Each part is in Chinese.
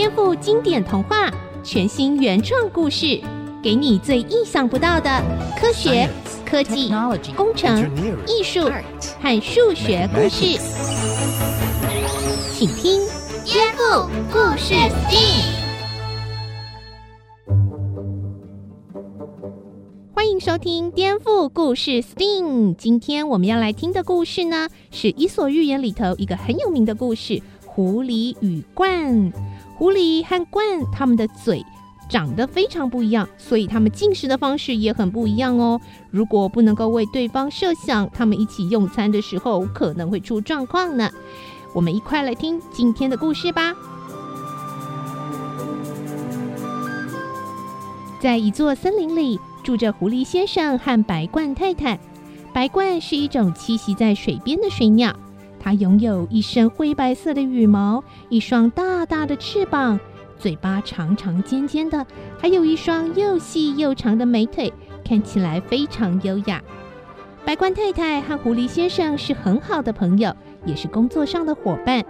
颠覆经典童话，全新原创故事，给你最意想不到的科学、科技、工程、艺术和数学故事，请听《颠覆故事 STEAM》。欢迎收听《颠覆故事 STEAM》。今天我们要来听的故事呢，是《伊索寓言》里头一个很有名的故事《狐狸与鸛》。狐狸和鹳，它们的嘴长得非常不一样，所以它们进食的方式也很不一样哦。如果不能够为对方设想，他们一起用餐的时候可能会出状况呢。我们一块来听今天的故事吧。在一座森林里，住着狐狸先生和白鹳太太。白鹳是一种栖息在水边的水鸟。它拥有一身灰白色的羽毛，一双大大的翅膀，嘴巴长长尖尖的，还有一双又细又长的美腿，看起来非常优雅。白鸛太太和狐狸先生是很好的朋友，也是工作上的伙伴。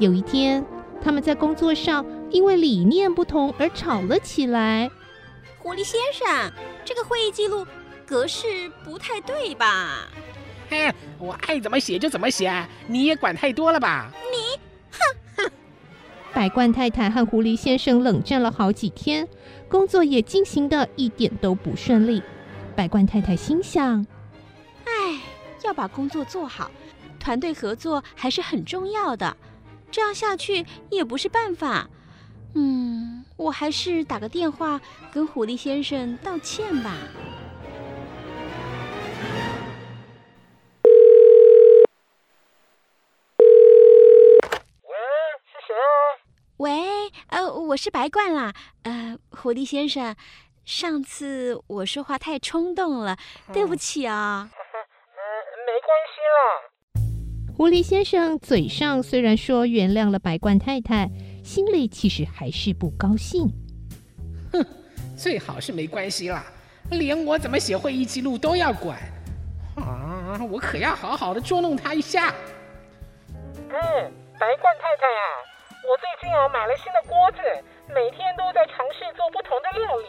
有一天，他们在工作上因为理念不同而吵了起来。狐狸先生，这个会议记录格式不太对吧？嘿，我爱怎么写就怎么写，你也管太多了吧？你，哼哼！百冠太太和狐狸先生冷战了好几天，工作也进行的一点都不顺利。百冠太太心想：哎，要把工作做好，团队合作还是很重要的。这样下去也不是办法。嗯，我还是打个电话跟狐狸先生道歉吧。我是白冠啦，呃，狐狸先生，上次我说话太冲动了，对不起啊。嗯，没关系啦。狐狸先生嘴上虽然说原谅了白冠太太，心里其实还是不高兴。哼，最好是没关系啦，连我怎么写会议记录都要管，啊，我可要好好的捉弄他一下。嗯，白冠太太啊。我最近啊买了新的锅子，每天都在尝试做不同的料理。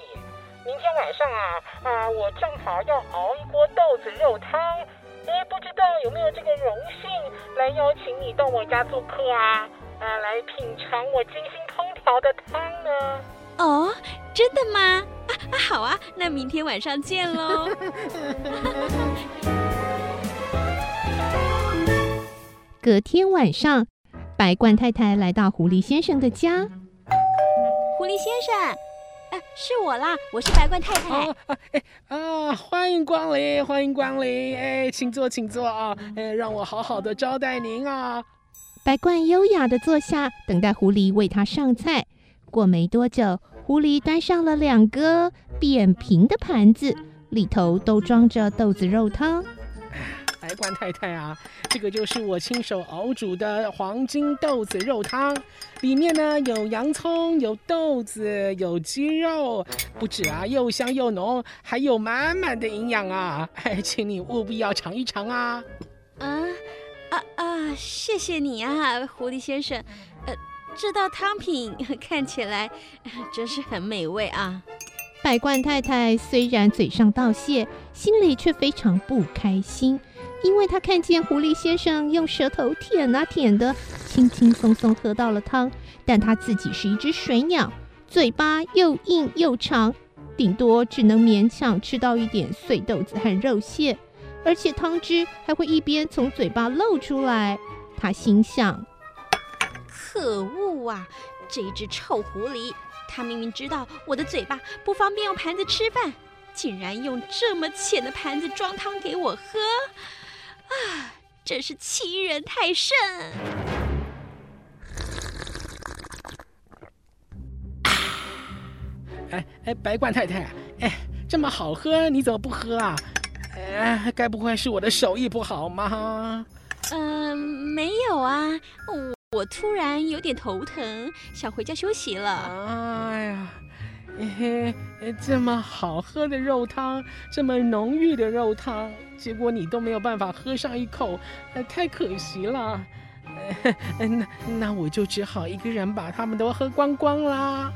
明天晚上啊啊，我正好要熬一锅豆子肉汤。哎，不知道有没有这个荣幸来邀请你到我家做客啊？啊，来品尝我精心烹调的汤呢？哦，真的吗？啊啊，好啊，那明天晚上见喽。隔天晚上。白冠太太来到狐狸先生的家。狐狸先生，啊，是我啦，我是白冠太太。啊，哎，啊，欢迎光临，欢迎光临，哎，请坐，请坐啊，哎，让我好好的招待您啊。白冠优雅的坐下，等待狐狸为他上菜。过没多久，狐狸端上了两个扁平的盘子，里头都装着豆子肉汤。白鸛太太啊，这个就是我亲手熬煮的黄金豆子肉汤，里面呢有洋葱、有豆子、有鸡肉，不止啊，又香又浓，还有满满的营养啊！哎，请你务必要尝一尝啊！啊啊啊！谢谢你啊，狐狸先生。呃，这道汤品看起来真是很美味啊！百冠太太虽然嘴上道谢，心里却非常不开心。因为他看见狐狸先生用舌头舔啊舔的，轻轻松松喝到了汤，但他自己是一只水鸟，嘴巴又硬又长，顶多只能勉强吃到一点碎豆子和肉馅，而且汤汁还会一边从嘴巴漏出来。他心想：可恶啊，这只臭狐狸！他明明知道我的嘴巴不方便用盘子吃饭，竟然用这么浅的盘子装汤给我喝。啊，真是欺人太甚！哎哎，白罐太太，哎，这么好喝，你怎么不喝啊？哎，该不会是我的手艺不好吗？嗯、呃，没有啊，我，我突然有点头疼，想回家休息了。哎呀。嘿嘿，这么好喝的肉汤，这么浓郁的肉汤，结果你都没有办法喝上一口，太可惜了。那那我就只好一个人把他们都喝光光啦。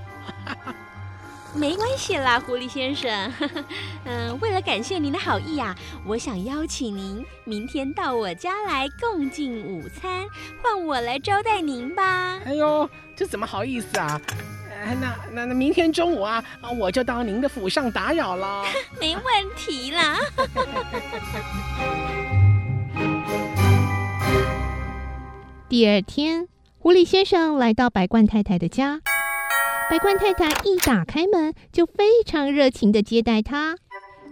没关系啦，狐狸先生。嗯，为了感谢您的好意呀，我想邀请您明天到我家来共进午餐，换我来招待您吧。哎呦，这怎么好意思啊？那那那明天中午啊，我就到您的府上打扰了。没问题啦。第二天，狐狸先生来到白鹳太太的家。白鹳太太一打开门，就非常热情的接待他。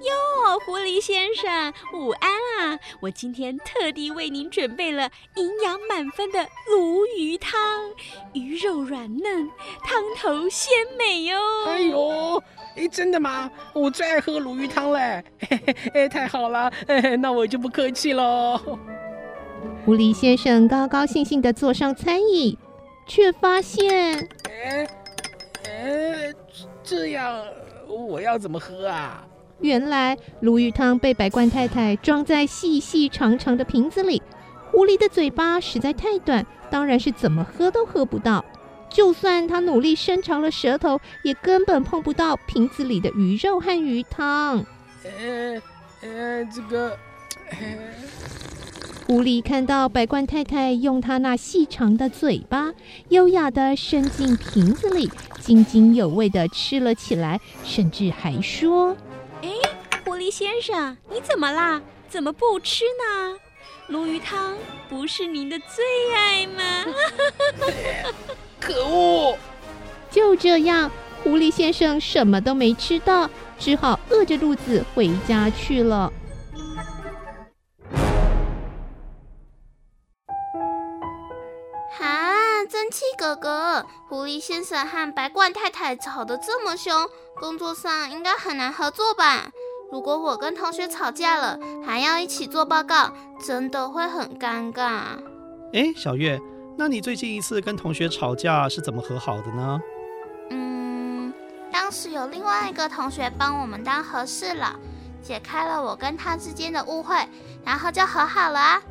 哟，狐狸先生，午安啊！我今天特地为您准备了营养满分的鲈鱼汤，鱼肉软嫩，汤头鲜美哟。哎呦，哎，真的吗？我最爱喝鲈鱼汤嘞！哎，太好了，哎，那我就不客气喽。狐狸先生高高兴兴地坐上餐椅，却发现，哎。哎，这样我要怎么喝啊？原来鲈鱼汤被白罐太太装在细细长长的瓶子里，狐狸的嘴巴实在太短，当然是怎么喝都喝不到。就算他努力伸长了舌头，也根本碰不到瓶子里的鱼肉和鱼汤。呃呃，这个。狐狸看到白罐太太用它那细长的嘴巴，优雅的伸进瓶子里，津津有味的吃了起来，甚至还说：“哎，狐狸先生，你怎么啦？怎么不吃呢？鲈鱼汤不是您的最爱吗？”可恶！就这样，狐狸先生什么都没吃到，只好饿着肚子回家去了。七哥哥，狐狸先生和白鸛太太吵得这么凶，工作上应该很难合作吧？如果我跟同学吵架了，还要一起做报告，真的会很尴尬。哎，小月，那你最近一次跟同学吵架是怎么和好的呢？嗯，当时有另外一个同学帮我们当和事佬，解开了我跟他之间的误会，然后就和好了啊。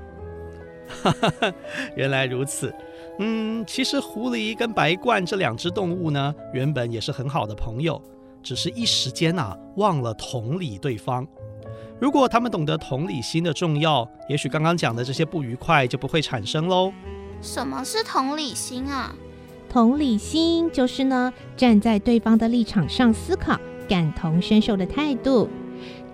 哈哈，原来如此。嗯，其实狐狸跟白鹳这两只动物呢，原本也是很好的朋友，只是一时间啊忘了同理对方。如果他们懂得同理心的重要，也许刚刚讲的这些不愉快就不会产生喽。什么是同理心啊？同理心就是呢，站在对方的立场上思考，感同身受的态度。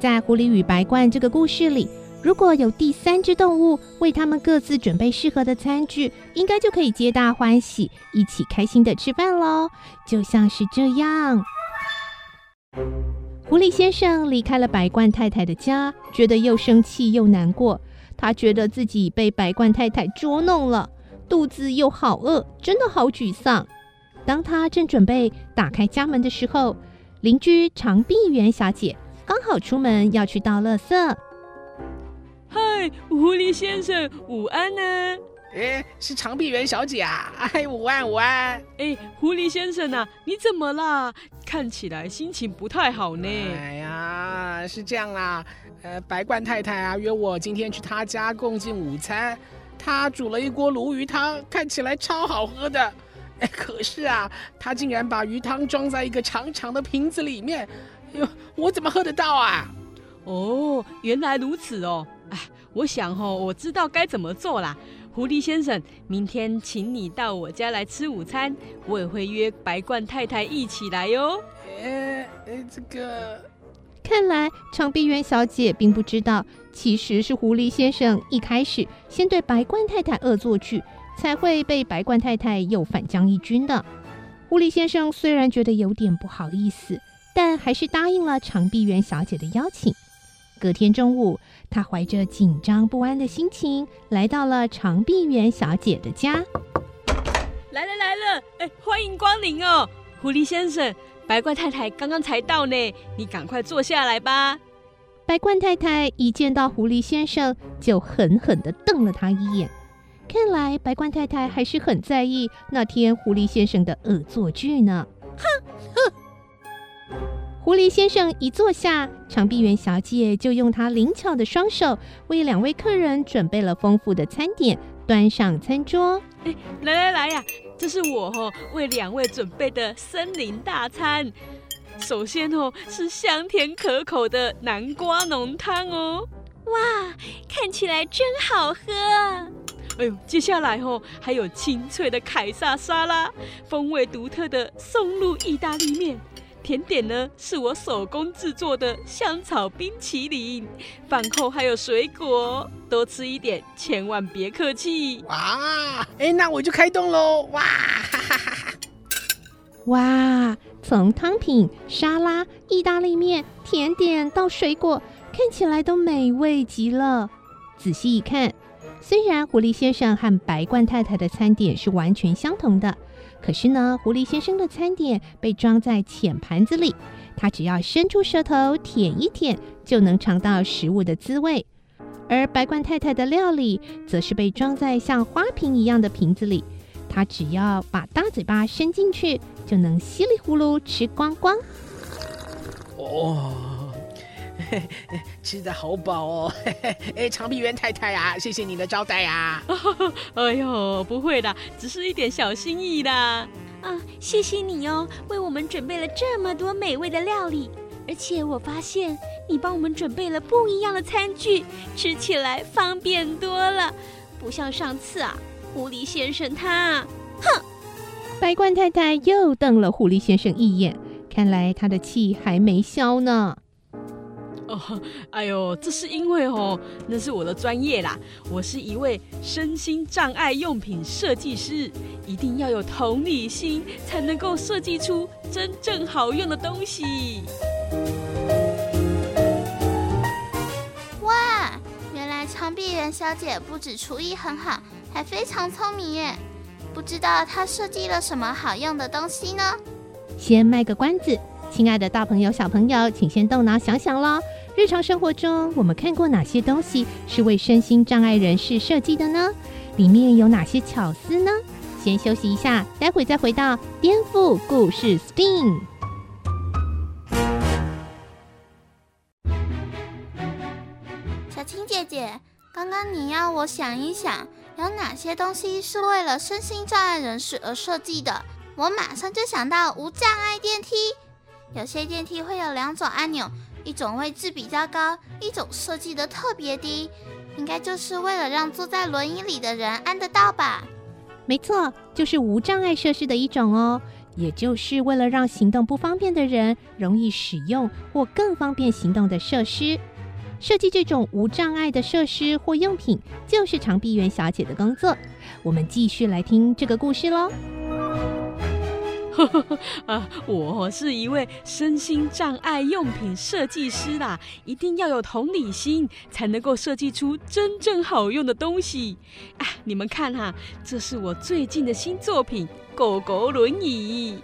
在狐狸与白鹳这个故事里。如果有第三只动物为他们各自准备适合的餐具，应该就可以皆大欢喜，一起开心的吃饭喽。就像是这样，狐狸先生离开了白罐太太的家，觉得又生气又难过。他觉得自己被白罐太太捉弄了，肚子又好饿，真的好沮丧。当他正准备打开家门的时候，邻居长臂猿小姐刚好出门要去倒垃圾。嗨，狐狸先生，午安呢！哎，是长臂猿小姐啊！哎，午安，午安！哎，狐狸先生呐，你怎么啦？看起来心情不太好呢。哎呀，是这样啊，呃，白冠太太啊约我今天去她家共进午餐，她煮了一锅鲈鱼汤，看起来超好喝的。哎，可是啊，她竟然把鱼汤装在一个长长的瓶子里面，哟，我怎么喝得到啊？哦，原来如此哦。哎，我想哦，我知道该怎么做啦。狐狸先生，明天请你到我家来吃午餐，我也会约白冠太太一起来哟。哎哎，这个，看来长臂猿小姐并不知道，其实是狐狸先生一开始先对白冠太太恶作剧，才会被白冠太太又反将一军的。狐狸先生虽然觉得有点不好意思，但还是答应了长臂猿小姐的邀请。隔天中午，他怀着紧张不安的心情来到了长臂猿小姐的家。来了来了，哎，欢迎光临哦，狐狸先生，白怪太太刚刚才到呢，你赶快坐下来吧。白冠太太一见到狐狸先生，就狠狠地瞪了他一眼。看来白冠太太还是很在意那天狐狸先生的恶作剧呢。哼哼。狐狸先生一坐下，长臂猿小姐就用她灵巧的双手为两位客人准备了丰富的餐点，端上餐桌。哎，来来来呀，这是我哦为两位准备的森林大餐。首先哦是香甜可口的南瓜浓汤哦，哇，看起来真好喝。哎呦，接下来哦还有清脆的凯撒沙拉，风味独特的松露意大利面。甜点呢，是我手工制作的香草冰淇淋，饭后还有水果，多吃一点，千万别客气。哇，哎，那我就开动喽！哇，哈哈哈哈！哇，从汤品、沙拉、意大利面、甜点到水果，看起来都美味极了。仔细一看，虽然狐狸先生和白罐太太的餐点是完全相同的。可是呢，狐狸先生的餐点被装在浅盘子里，他只要伸出舌头舔一舔，就能尝到食物的滋味；而白鸛太太的料理，则是被装在像花瓶一样的瓶子里，他只要把大嘴巴伸进去，就能稀里呼噜吃光光。哦。吃的好饱哦！哎，长臂猿太太啊，谢谢你的招待啊！哎呦，不会的，只是一点小心意的。啊，谢谢你哦，为我们准备了这么多美味的料理，而且我发现你帮我们准备了不一样的餐具，吃起来方便多了，不像上次啊，狐狸先生他，哼！白冠太太又瞪了狐狸先生一眼，看来他的气还没消呢。哦，哎呦，这是因为哦，那是我的专业啦。我是一位身心障碍用品设计师，一定要有同理心，才能够设计出真正好用的东西。哇，原来长臂猿小姐不止厨艺很好，还非常聪明耶！不知道她设计了什么好用的东西呢？先卖个关子，亲爱的大朋友、小朋友，请先动脑想想喽。日常生活中，我们看过哪些东西是为身心障碍人士设计的呢？里面有哪些巧思呢？先休息一下，待会再回到颠覆故事 STEAM。小青姐姐，刚刚你要我想一想，有哪些东西是为了身心障碍人士而设计的？我马上就想到无障碍电梯。有些电梯会有两种按钮。一种位置比较高，一种设计得特别低，应该就是为了让坐在轮椅里的人按得到吧？没错，就是无障碍设施的一种哦，也就是为了让行动不方便的人容易使用或更方便行动的设施。设计这种无障碍的设施或用品，就是长臂猿小姐的工作。我们继续来听这个故事喽。啊，我是一位身心障碍用品设计师啦，一定要有同理心，才能够设计出真正好用的东西。啊，你们看哈，这是我最近的新作品——狗狗轮椅。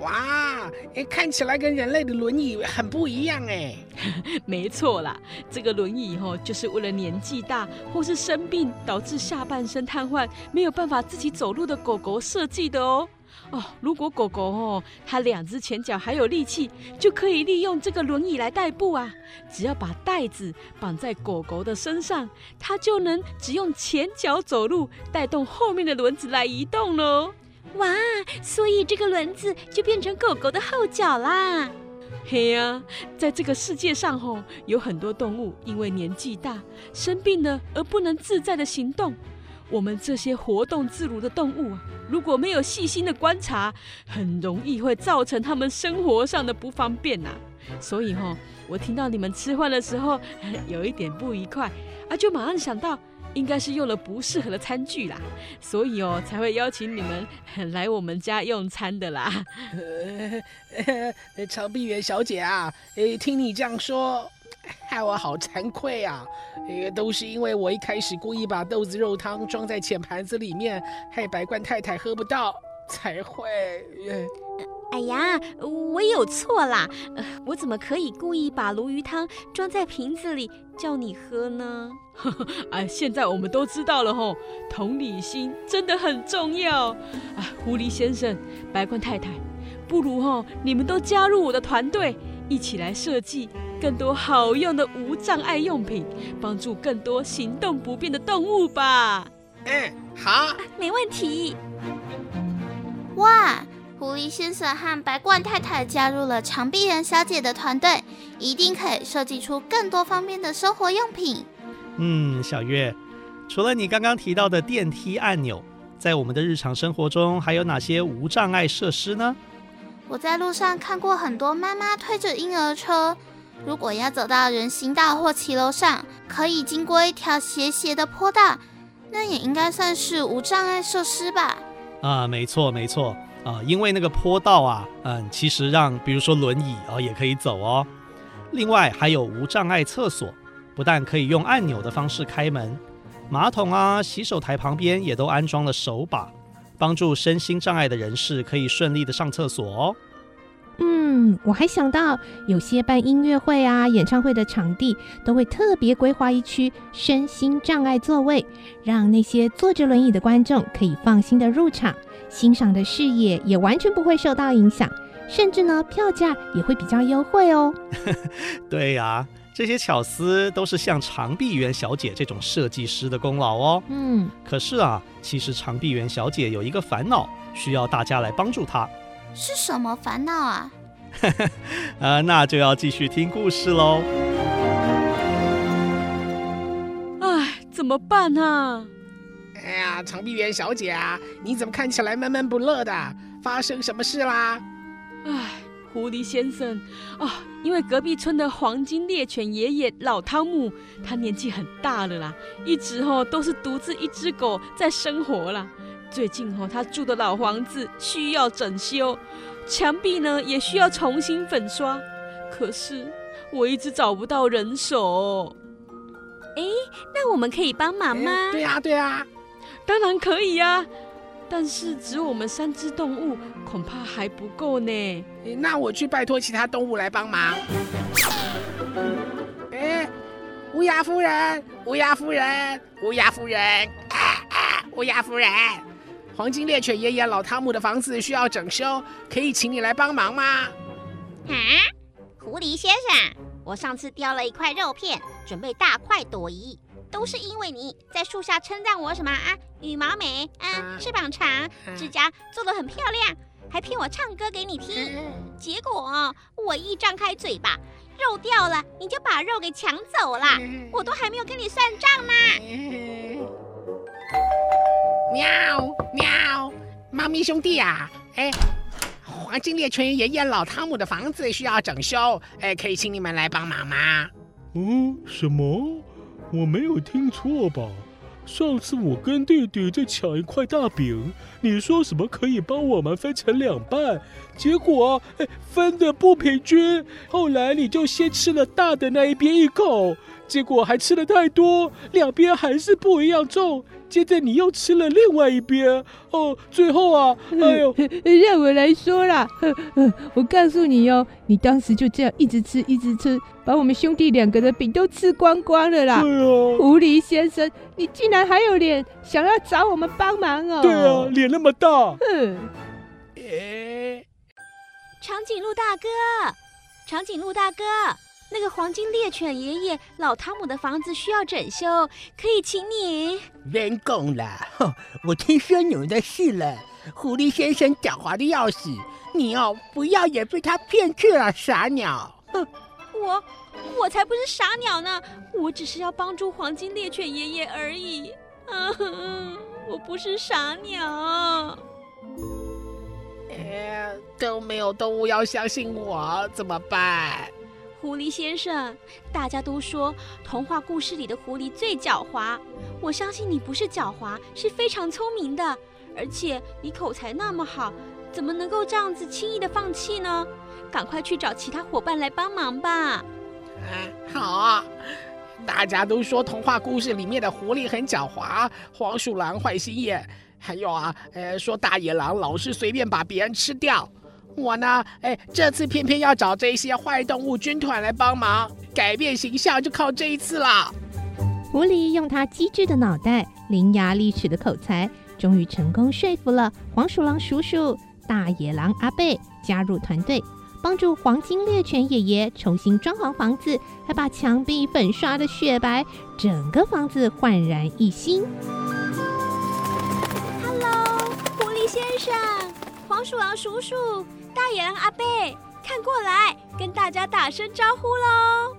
哇，哎，看起来跟人类的轮椅很不一样哎。没错啦，这个轮椅吼，就是为了年纪大或是生病导致下半身瘫痪，没有办法自己走路的狗狗设计的哦。哦，如果狗狗哦，它两只前脚还有力气，就可以利用这个轮椅来代步啊。只要把袋子绑在狗狗的身上，它就能只用前脚走路，带动后面的轮子来移动喽。哇，所以这个轮子就变成狗狗的后脚啦。嘿呀、啊，在这个世界上吼，有很多动物因为年纪大、生病了而不能自在的行动。我们这些活动自如的动物啊。如果没有细心的观察，很容易会造成他们生活上的不方便呐、所以哈、哦，我听到你们吃饭的时候 有一点不愉快啊，就马上想到应该是用了不适合的餐具啦，所以哦才会邀请你们 来我们家用餐的啦。呃，长臂猿小姐啊，诶，听你这样说。害 我好惭愧啊！呃，都是因为我一开始故意把豆子肉汤装在浅盘子里面，害白冠太太喝不到，才会。哎呀，我有错啦！我怎么可以故意把鲈鱼汤装在瓶子里叫你喝呢？啊，现在我们都知道了吼，同理心真的很重要。啊，狐狸先生、白冠太太，不如吼你们都加入我的团队，一起来设计。更多好用的无障碍用品，帮助更多行动不便的动物吧。嗯，好，没问题。哇，狐狸先生和白鸛太太加入了长臂猿小姐的团队，一定可以设计出更多方便的生活用品。嗯，小月，除了你刚刚提到的电梯按钮，在我们的日常生活中还有哪些无障碍设施呢？我在路上看过很多妈妈推着婴儿车，如果要走到人行道或骑楼上，可以经过一条斜斜的坡道，那也应该算是无障碍设施吧？啊，没错没错啊，因为那个坡道啊，嗯，其实让比如说轮椅啊也可以走哦。另外还有无障碍厕所，不但可以用按钮的方式开门，马桶啊、洗手台旁边也都安装了手把。帮助身心障碍的人士可以顺利的上厕所哦。嗯，我还想到有些办音乐会啊、演唱会的场地都会特别规划一区身心障碍座位，让那些坐着轮椅的观众可以放心的入场，欣赏的视野也完全不会受到影响，甚至呢，票价也会比较优惠哦。对呀、啊。这些巧思都是像长臂猿小姐这种设计师的功劳哦。嗯，可是啊，其实长臂猿小姐有一个烦恼，需要大家来帮助她。是什么烦恼啊？呃，那就要继续听故事喽。哎，怎么办呢？哎呀，长臂猿小姐啊，你怎么看起来闷闷不乐的？发生什么事啦？哎。狐狸先生，哦，因为隔壁村的黄金猎犬爷爷老汤姆，他年纪很大了啦，一直哦都是独自一只狗在生活啦。最近哦，他住的老房子需要整修，墙壁呢也需要重新粉刷，可是我一直找不到人手。哎，那我们可以帮忙吗？对呀，对呀，当然可以呀。但是只有我们三只动物恐怕还不够呢。那我去拜托其他动物来帮忙。哎，乌鸦夫人，乌鸦夫人，乌鸦夫人，啊啊，乌鸦夫人，黄金猎犬爷爷老汤姆的房子需要整修，可以请你来帮忙吗？啊，狐狸先生，我上次叼了一块肉片，准备大快朵颐。都是因为你在树下称赞我什么啊？羽毛美，啊，翅膀长，指甲做得很漂亮，还骗我唱歌给你听。结果我一张开嘴巴，肉掉了，你就把肉给抢走了，我都还没有跟你算账呢。喵喵，猫咪兄弟啊，哎，黄金猎犬爷爷老汤姆的房子需要整修，哎，可以请你们来帮忙吗？嗯，什么？我没有听错吧？上次我跟弟弟在抢一块大饼，你说什么可以帮我们分成两半，结果分的不平均，后来你就先吃了大的那一边一口，结果还吃了太多，两边还是不一样重。接着你又吃了另外一边，哦，最后啊，哎呦，让我来说啦，我告诉你哦，你当时就这样一直吃，一直吃，把我们兄弟两个的饼都吃光光了啦。对啊，狐狸先生，你竟然还有脸想要找我们帮忙哦？对啊，脸那么大。嗯，诶，长颈鹿大哥，长颈鹿大哥。那个黄金猎犬爷爷老汤姆的房子需要整修，可以请你。人工了，哼！我听说你们的事了。狐狸先生狡猾的要死，你哦，不要也被他骗去了，傻鸟！哼！我我才不是傻鸟呢，我只是要帮助黄金猎犬爷爷而已。嗯，我不是傻鸟。哎，都没有动物要相信我，怎么办？狐狸先生，大家都说童话故事里的狐狸最狡猾。我相信你不是狡猾，是非常聪明的，而且你口才那么好，怎么能够这样子轻易的放弃呢？赶快去找其他伙伴来帮忙吧。啊，好啊！大家都说童话故事里面的狐狸很狡猾，黄鼠狼坏心眼，还有啊，呃，说大野狼老是随便把别人吃掉。我呢，哎，这次偏偏要找这些坏动物军团来帮忙，改变形象就靠这一次了。狐狸用他机智的脑袋、伶牙俐齿的口才，终于成功说服了黄鼠狼叔叔、大野狼阿贝加入团队，帮助黄金猎犬爷爷重新装潢房子，还把墙壁粉刷的雪白，整个房子焕然一新狐狸先。生、黄鼠狼叔叔、大野狼阿贝，看过来，跟大家打声招呼喽！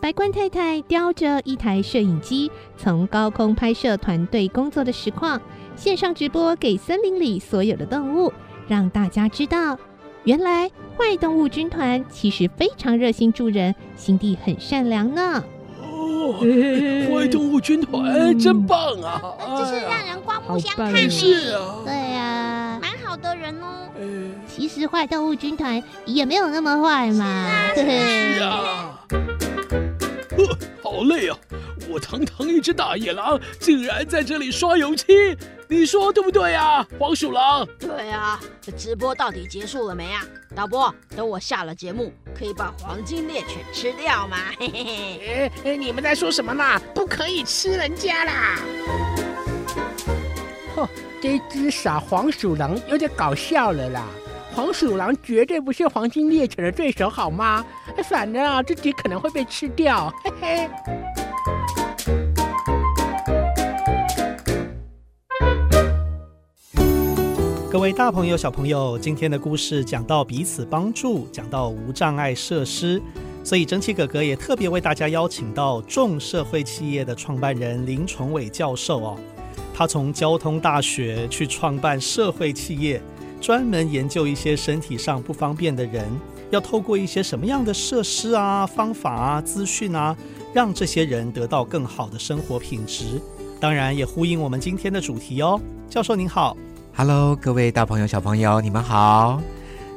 白冠太太叼着一台摄影机，从高空拍摄团队工作的实况，线上直播给森林里所有的动物，让大家知道，原来坏动物军团其实非常热心助人，心地很善良呢。哦，坏动物军团真棒啊！真是让人刮目相看呢。是啊，对呀，蛮好的人哦。嗯其实坏动物军团也没有那么坏嘛。是啊。呵，好累啊！我堂堂一只大野狼，竟然在这里刷油漆，你说对不对呀，黄鼠狼？对啊，这直播到底结束了没啊？导播，等我下了节目，可以把黄金猎犬吃掉吗？嘿嘿嘿。哎，你们在说什么呢？不可以吃人家啦！哼，这只傻黄鼠狼有点搞笑了啦。黄鼠狼绝对不是黄金猎犬的对手，好吗？反正啊，自己可能会被吃掉。嘿嘿。各位大朋友、小朋友，今天的故事讲到彼此帮助，讲到无障碍设施，所以珍奇哥哥也特别为大家邀请到众社会企业的创办人林崇伟教授哦。他从交通大学去创办社会企业。专门研究一些身体上不方便的人，要透过一些什么样的设施啊、方法啊、资讯啊，让这些人得到更好的生活品质。当然，也呼应我们今天的主题哦。教授您好，Hello，各位大朋友、小朋友，你们好。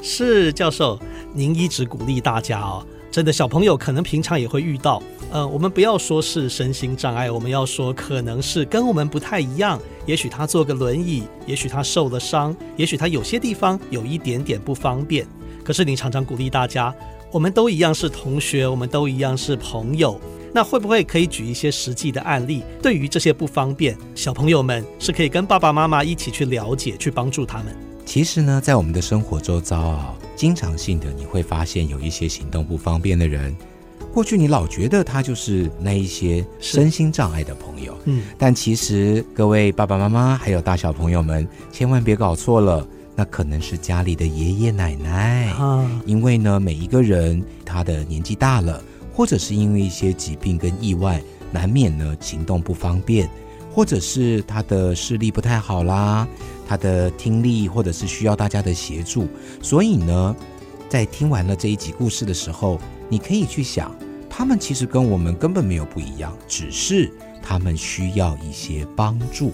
是教授，您一直鼓励大家哦。真的，小朋友可能平常也会遇到，呃，我们不要说是身心障碍，我们要说可能是跟我们不太一样。也许他坐个轮椅，也许他受了伤，也许他有些地方有一点点不方便。可是你常常鼓励大家，我们都一样是同学，我们都一样是朋友。那会不会可以举一些实际的案例？对于这些不方便，小朋友们是可以跟爸爸妈妈一起去了解，去帮助他们。其实呢，在我们的生活周遭啊，经常性的你会发现有一些行动不方便的人。过去你老觉得他就是那一些身心障碍的朋友，嗯，但其实各位爸爸妈妈还有大小朋友们，千万别搞错了，那可能是家里的爷爷奶奶啊。因为呢，每一个人他的年纪大了，或者是因为一些疾病跟意外，难免呢行动不方便，或者是他的视力不太好啦。他的听力，或者是需要大家的协助，所以呢，在听完了这一集故事的时候，你可以去想，他们其实跟我们根本没有不一样，只是他们需要一些帮助。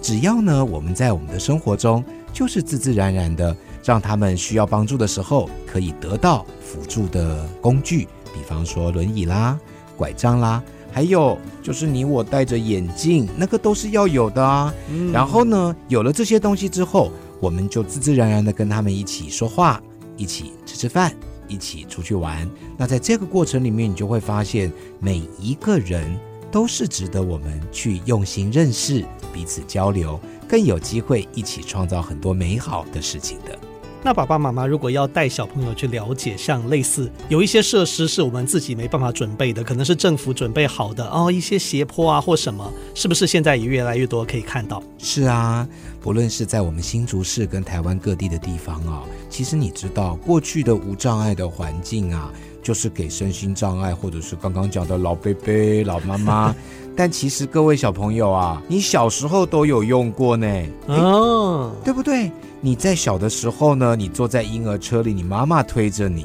只要呢，我们在我们的生活中，就是自自然然的让他们需要帮助的时候，可以得到辅助的工具，比方说轮椅啦、拐杖啦。还有就是你我戴着眼镜，那个都是要有的啊。然后呢，有了这些东西之后，我们就自自然然的跟他们一起说话，一起吃吃饭，一起出去玩。那在这个过程里面，你就会发现每一个人都是值得我们去用心认识、彼此交流，更有机会一起创造很多美好的事情的。那爸爸妈妈如果要带小朋友去了解，像类似有一些设施是我们自己没办法准备的，可能是政府准备好的哦，一些斜坡啊或什么，是不是现在也越来越多可以看到？是啊，不论是在我们新竹市跟台湾各地的地方啊，其实你知道过去的无障碍的环境啊，就是给身心障碍或者是刚刚讲的老伯伯、老妈妈，但其实各位小朋友啊，你小时候都有用过呢，哦，对不对？你在小的时候呢，你坐在婴儿车里，你妈妈推着你，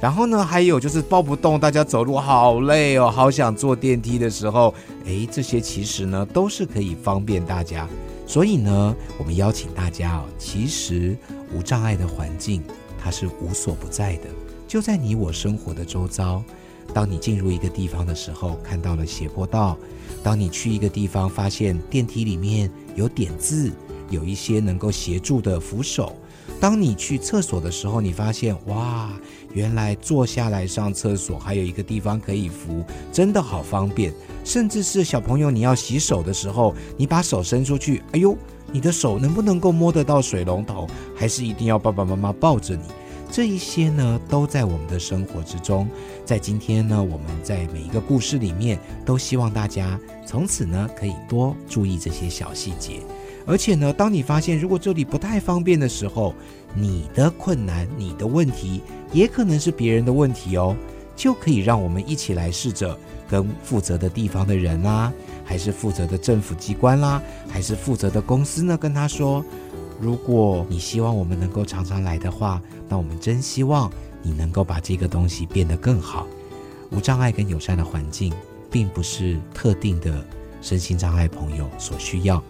然后呢，还有就是抱不动，大家走路好累哦，好想坐电梯的时候，诶，这些其实呢都是可以方便大家。所以呢，我们邀请大家哦，其实无障碍的环境它是无所不在的，就在你我生活的周遭。当你进入一个地方的时候，看到了斜坡道；当你去一个地方，发现电梯里面有点字。有一些能够协助的扶手。当你去厕所的时候，你发现哇，原来坐下来上厕所还有一个地方可以扶，真的好方便。甚至是小朋友，你要洗手的时候，你把手伸出去，哎呦，你的手能不能够摸得到水龙头？还是一定要爸爸妈妈抱着你？这一些呢，都在我们的生活之中。在今天呢，我们在每一个故事里面，都希望大家从此呢，可以多注意这些小细节。而且呢，当你发现如果这里不太方便的时候，你的困难、你的问题也可能是别人的问题哦，就可以让我们一起来试着跟负责的地方的人啦，还是负责的政府机关啦，还是负责的公司呢，跟他说，如果你希望我们能够常常来的话，那我们真希望你能够把这个东西变得更好。无障碍跟友善的环境，并不是特定的身心障碍朋友所需要。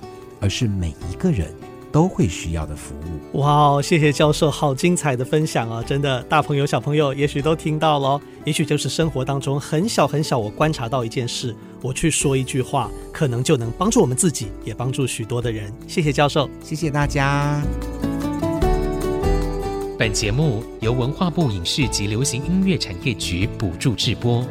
而是每一个人都会需要的服务。哇，谢谢教授，好精彩的分享啊！真的，大朋友小朋友也许都听到了，也许就是生活当中很小很小，我观察到一件事，我去说一句话，可能就能帮助我们自己，也帮助许多的人。谢谢教授，谢谢大家。本节目由文化部影视及流行音乐产业局补助制播。